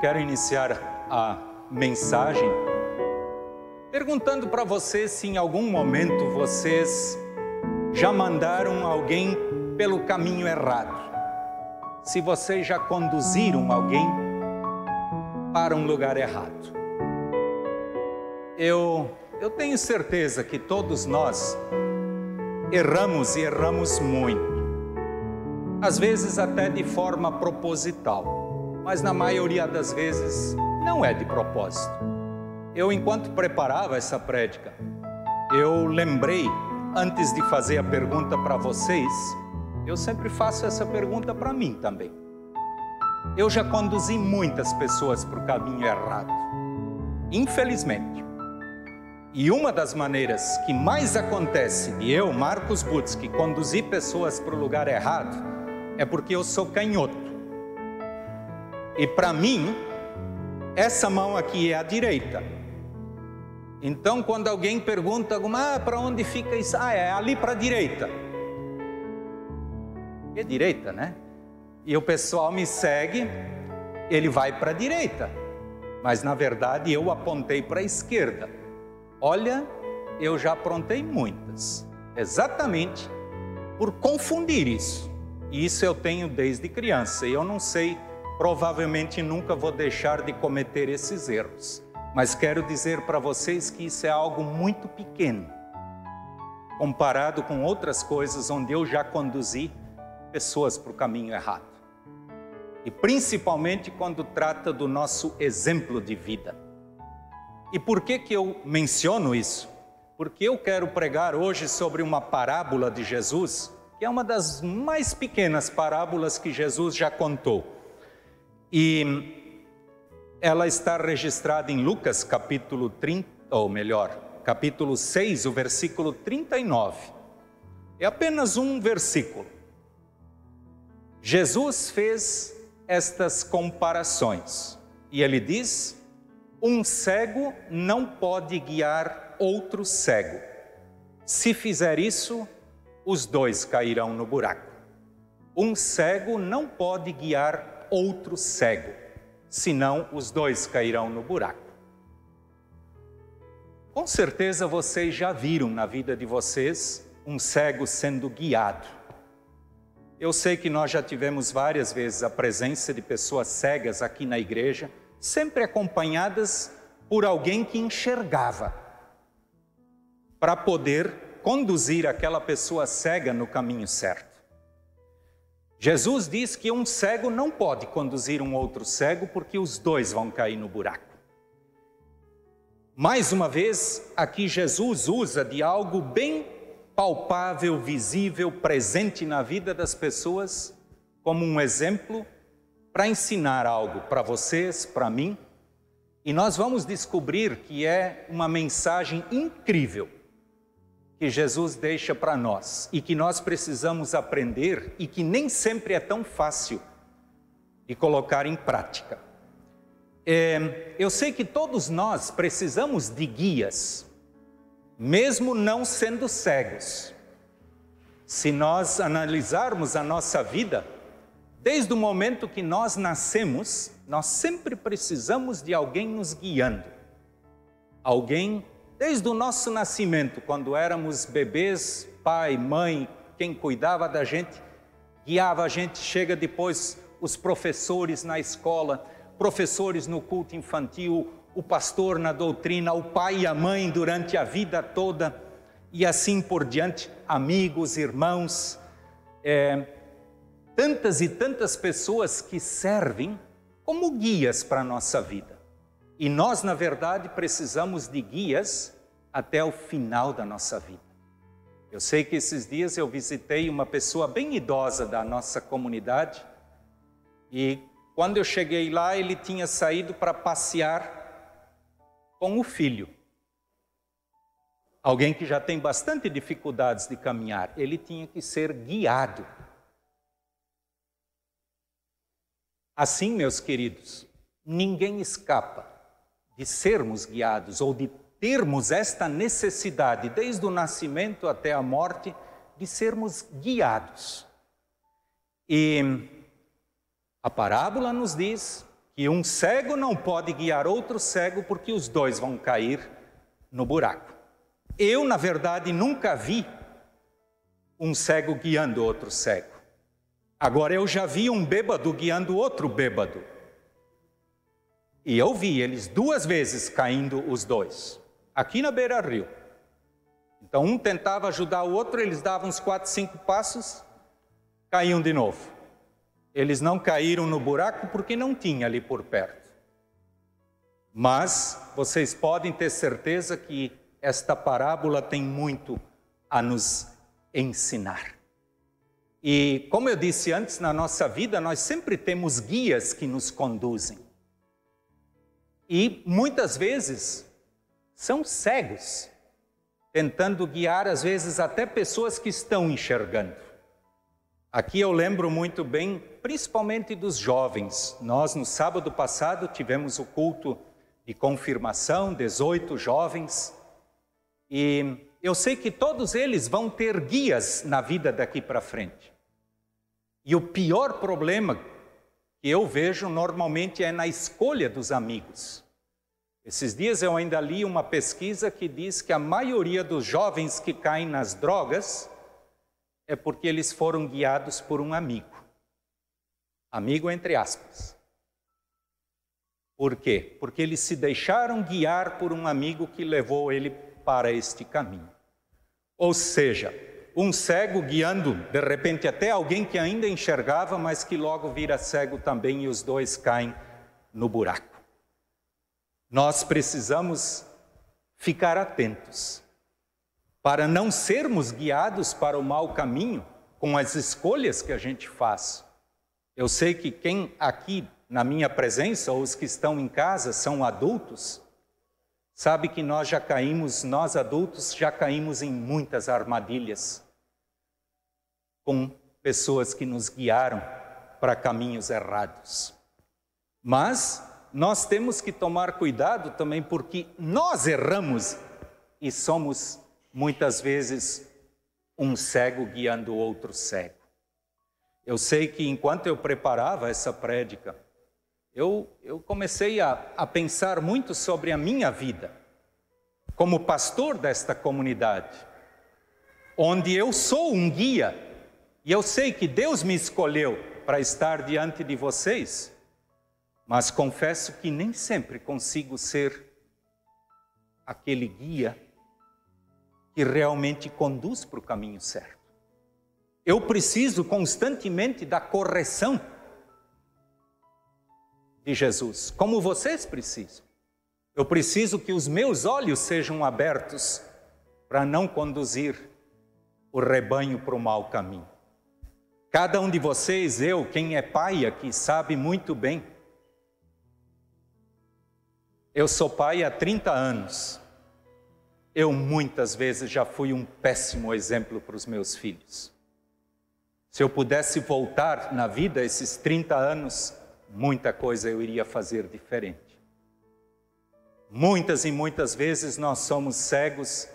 quero iniciar a mensagem perguntando para vocês se em algum momento vocês já mandaram alguém pelo caminho errado. Se vocês já conduziram alguém para um lugar errado. Eu, eu tenho certeza que todos nós erramos e erramos muito. Às vezes até de forma proposital, mas na maioria das vezes não é de propósito. Eu, enquanto preparava essa prédica, eu lembrei, antes de fazer a pergunta para vocês, eu sempre faço essa pergunta para mim também. Eu já conduzi muitas pessoas para o caminho errado, infelizmente. E uma das maneiras que mais acontece de eu, Marcos Butzki, conduzir pessoas para o lugar errado é porque eu sou canhoto. E para mim, essa mão aqui é a direita. Então, quando alguém pergunta, ah, para onde fica isso? Ah, é ali para a direita. É direita, né? E o pessoal me segue, ele vai para a direita. Mas na verdade eu apontei para a esquerda. Olha, eu já aprontei muitas, exatamente por confundir isso. E isso eu tenho desde criança, e eu não sei, provavelmente nunca vou deixar de cometer esses erros. Mas quero dizer para vocês que isso é algo muito pequeno, comparado com outras coisas onde eu já conduzi pessoas para o caminho errado. E principalmente quando trata do nosso exemplo de vida. E por que, que eu menciono isso? Porque eu quero pregar hoje sobre uma parábola de Jesus, que é uma das mais pequenas parábolas que Jesus já contou. E ela está registrada em Lucas capítulo 30, ou melhor, capítulo 6, o versículo 39. É apenas um versículo. Jesus fez estas comparações e ele diz um cego não pode guiar outro cego. Se fizer isso, os dois cairão no buraco. Um cego não pode guiar outro cego, senão os dois cairão no buraco. Com certeza vocês já viram na vida de vocês um cego sendo guiado. Eu sei que nós já tivemos várias vezes a presença de pessoas cegas aqui na igreja sempre acompanhadas por alguém que enxergava, para poder conduzir aquela pessoa cega no caminho certo. Jesus diz que um cego não pode conduzir um outro cego porque os dois vão cair no buraco. Mais uma vez, aqui Jesus usa de algo bem palpável, visível, presente na vida das pessoas, como um exemplo para ensinar algo para vocês, para mim, e nós vamos descobrir que é uma mensagem incrível que Jesus deixa para nós e que nós precisamos aprender e que nem sempre é tão fácil de colocar em prática. É, eu sei que todos nós precisamos de guias, mesmo não sendo cegos. Se nós analisarmos a nossa vida, Desde o momento que nós nascemos, nós sempre precisamos de alguém nos guiando. Alguém, desde o nosso nascimento, quando éramos bebês, pai, mãe, quem cuidava da gente, guiava a gente. Chega depois os professores na escola, professores no culto infantil, o pastor na doutrina, o pai e a mãe durante a vida toda, e assim por diante, amigos, irmãos. É, tantas e tantas pessoas que servem como guias para a nossa vida. E nós, na verdade, precisamos de guias até o final da nossa vida. Eu sei que esses dias eu visitei uma pessoa bem idosa da nossa comunidade e quando eu cheguei lá, ele tinha saído para passear com o filho. Alguém que já tem bastante dificuldades de caminhar, ele tinha que ser guiado Assim, meus queridos, ninguém escapa de sermos guiados ou de termos esta necessidade, desde o nascimento até a morte, de sermos guiados. E a parábola nos diz que um cego não pode guiar outro cego porque os dois vão cair no buraco. Eu, na verdade, nunca vi um cego guiando outro cego. Agora eu já vi um bêbado guiando outro bêbado. E eu vi eles duas vezes caindo os dois, aqui na beira-rio. Então um tentava ajudar o outro, eles davam uns quatro, cinco passos, caíam de novo. Eles não caíram no buraco porque não tinha ali por perto. Mas vocês podem ter certeza que esta parábola tem muito a nos ensinar. E como eu disse antes, na nossa vida nós sempre temos guias que nos conduzem. E muitas vezes são cegos, tentando guiar às vezes até pessoas que estão enxergando. Aqui eu lembro muito bem, principalmente dos jovens. Nós, no sábado passado, tivemos o culto de confirmação, 18 jovens, e eu sei que todos eles vão ter guias na vida daqui para frente. E o pior problema que eu vejo normalmente é na escolha dos amigos. Esses dias eu ainda li uma pesquisa que diz que a maioria dos jovens que caem nas drogas é porque eles foram guiados por um amigo. Amigo entre aspas. Por quê? Porque eles se deixaram guiar por um amigo que levou ele para este caminho. Ou seja, um cego guiando, de repente, até alguém que ainda enxergava, mas que logo vira cego também e os dois caem no buraco. Nós precisamos ficar atentos para não sermos guiados para o mau caminho com as escolhas que a gente faz. Eu sei que quem aqui na minha presença, ou os que estão em casa, são adultos, sabe que nós já caímos, nós adultos já caímos em muitas armadilhas com pessoas que nos guiaram para caminhos errados. Mas nós temos que tomar cuidado também porque nós erramos e somos muitas vezes um cego guiando outro cego. Eu sei que enquanto eu preparava essa prédica, eu, eu comecei a, a pensar muito sobre a minha vida, como pastor desta comunidade, onde eu sou um guia, e eu sei que Deus me escolheu para estar diante de vocês, mas confesso que nem sempre consigo ser aquele guia que realmente conduz para o caminho certo. Eu preciso constantemente da correção de Jesus, como vocês precisam. Eu preciso que os meus olhos sejam abertos para não conduzir o rebanho para o mau caminho. Cada um de vocês, eu, quem é pai aqui, sabe muito bem. Eu sou pai há 30 anos eu muitas vezes já fui um péssimo exemplo para os meus filhos. Se eu pudesse voltar na vida esses 30 anos, muita coisa eu iria fazer diferente. Muitas e muitas vezes nós somos cegos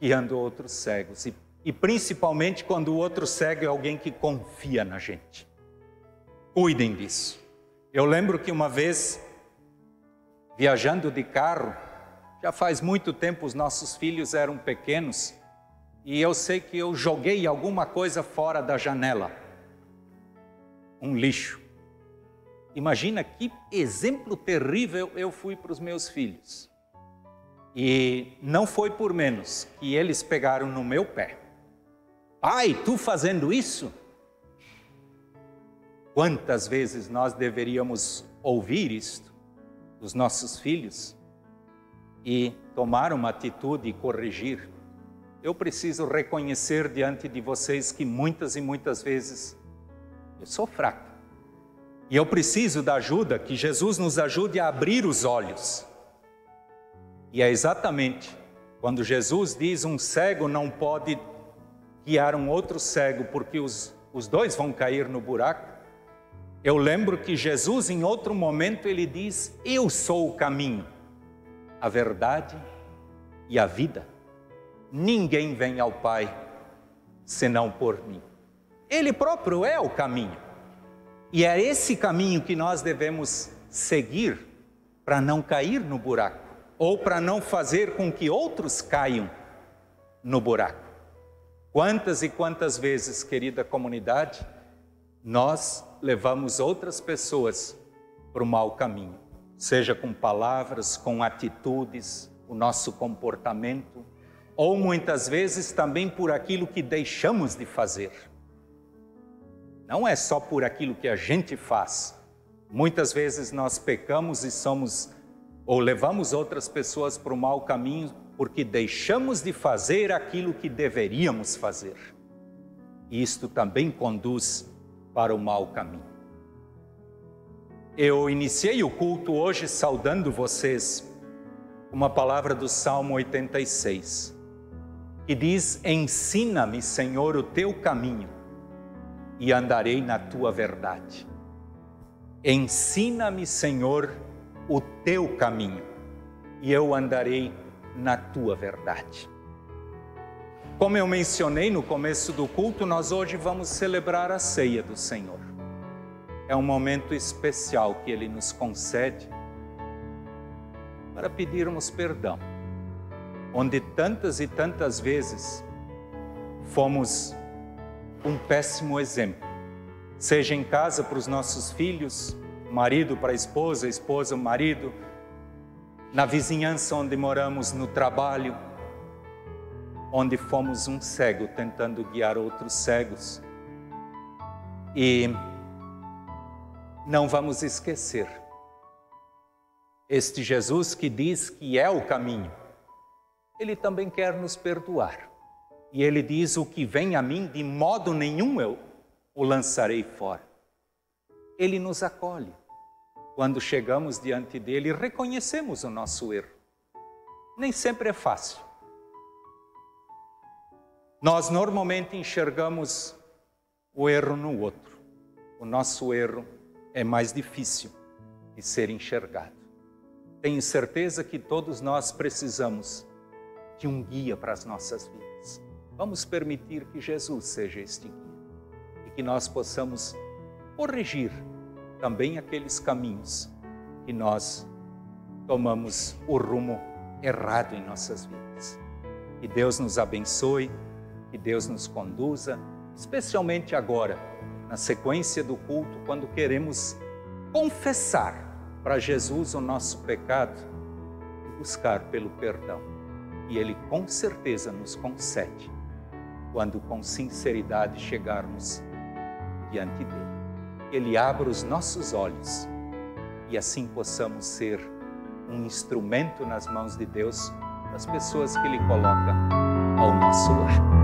guiando outros cegos, e, e principalmente quando o outro cego é alguém que confia na gente. Cuidem disso. Eu lembro que uma vez, viajando de carro, já faz muito tempo os nossos filhos eram pequenos e eu sei que eu joguei alguma coisa fora da janela. Um lixo. Imagina que exemplo terrível eu fui para os meus filhos. E não foi por menos que eles pegaram no meu pé. Pai, tu fazendo isso? Quantas vezes nós deveríamos ouvir isto dos nossos filhos? e tomar uma atitude e corrigir, eu preciso reconhecer diante de vocês que muitas e muitas vezes eu sou fraco. E eu preciso da ajuda, que Jesus nos ajude a abrir os olhos. E é exatamente quando Jesus diz: um cego não pode guiar um outro cego, porque os, os dois vão cair no buraco. Eu lembro que Jesus, em outro momento, ele diz: Eu sou o caminho a verdade e a vida. Ninguém vem ao Pai senão por mim. Ele próprio é o caminho. E é esse caminho que nós devemos seguir para não cair no buraco, ou para não fazer com que outros caiam no buraco. Quantas e quantas vezes, querida comunidade, nós levamos outras pessoas para o mau caminho, seja com palavras, com atitudes, o nosso comportamento, ou muitas vezes também por aquilo que deixamos de fazer. Não é só por aquilo que a gente faz. Muitas vezes nós pecamos e somos ou levamos outras pessoas para o mau caminho porque deixamos de fazer aquilo que deveríamos fazer. E isto também conduz para o mau caminho. Eu iniciei o culto hoje saudando vocês com uma palavra do Salmo 86, que diz: Ensina-me, Senhor, o teu caminho e andarei na tua verdade. Ensina-me, Senhor, o teu caminho e eu andarei na tua verdade. Como eu mencionei no começo do culto, nós hoje vamos celebrar a ceia do Senhor. É um momento especial que Ele nos concede para pedirmos perdão, onde tantas e tantas vezes fomos um péssimo exemplo, seja em casa para os nossos filhos, marido para a esposa, esposa, marido, na vizinhança onde moramos, no trabalho, onde fomos um cego tentando guiar outros cegos. E não vamos esquecer este Jesus que diz que é o caminho, ele também quer nos perdoar. E ele diz: O que vem a mim, de modo nenhum eu o lançarei fora. Ele nos acolhe. Quando chegamos diante dele, reconhecemos o nosso erro. Nem sempre é fácil. Nós normalmente enxergamos o erro no outro. O nosso erro é mais difícil de ser enxergado. Tenho certeza que todos nós precisamos de um guia para as nossas vidas. Vamos permitir que Jesus seja este guia e que nós possamos corrigir também aqueles caminhos que nós tomamos o rumo errado em nossas vidas. Que Deus nos abençoe, que Deus nos conduza, especialmente agora, na sequência do culto, quando queremos confessar para Jesus o nosso pecado e buscar pelo perdão. E Ele com certeza nos concede quando com sinceridade chegarmos diante dele. Ele abra os nossos olhos e assim possamos ser um instrumento nas mãos de Deus das pessoas que Ele coloca ao nosso lado.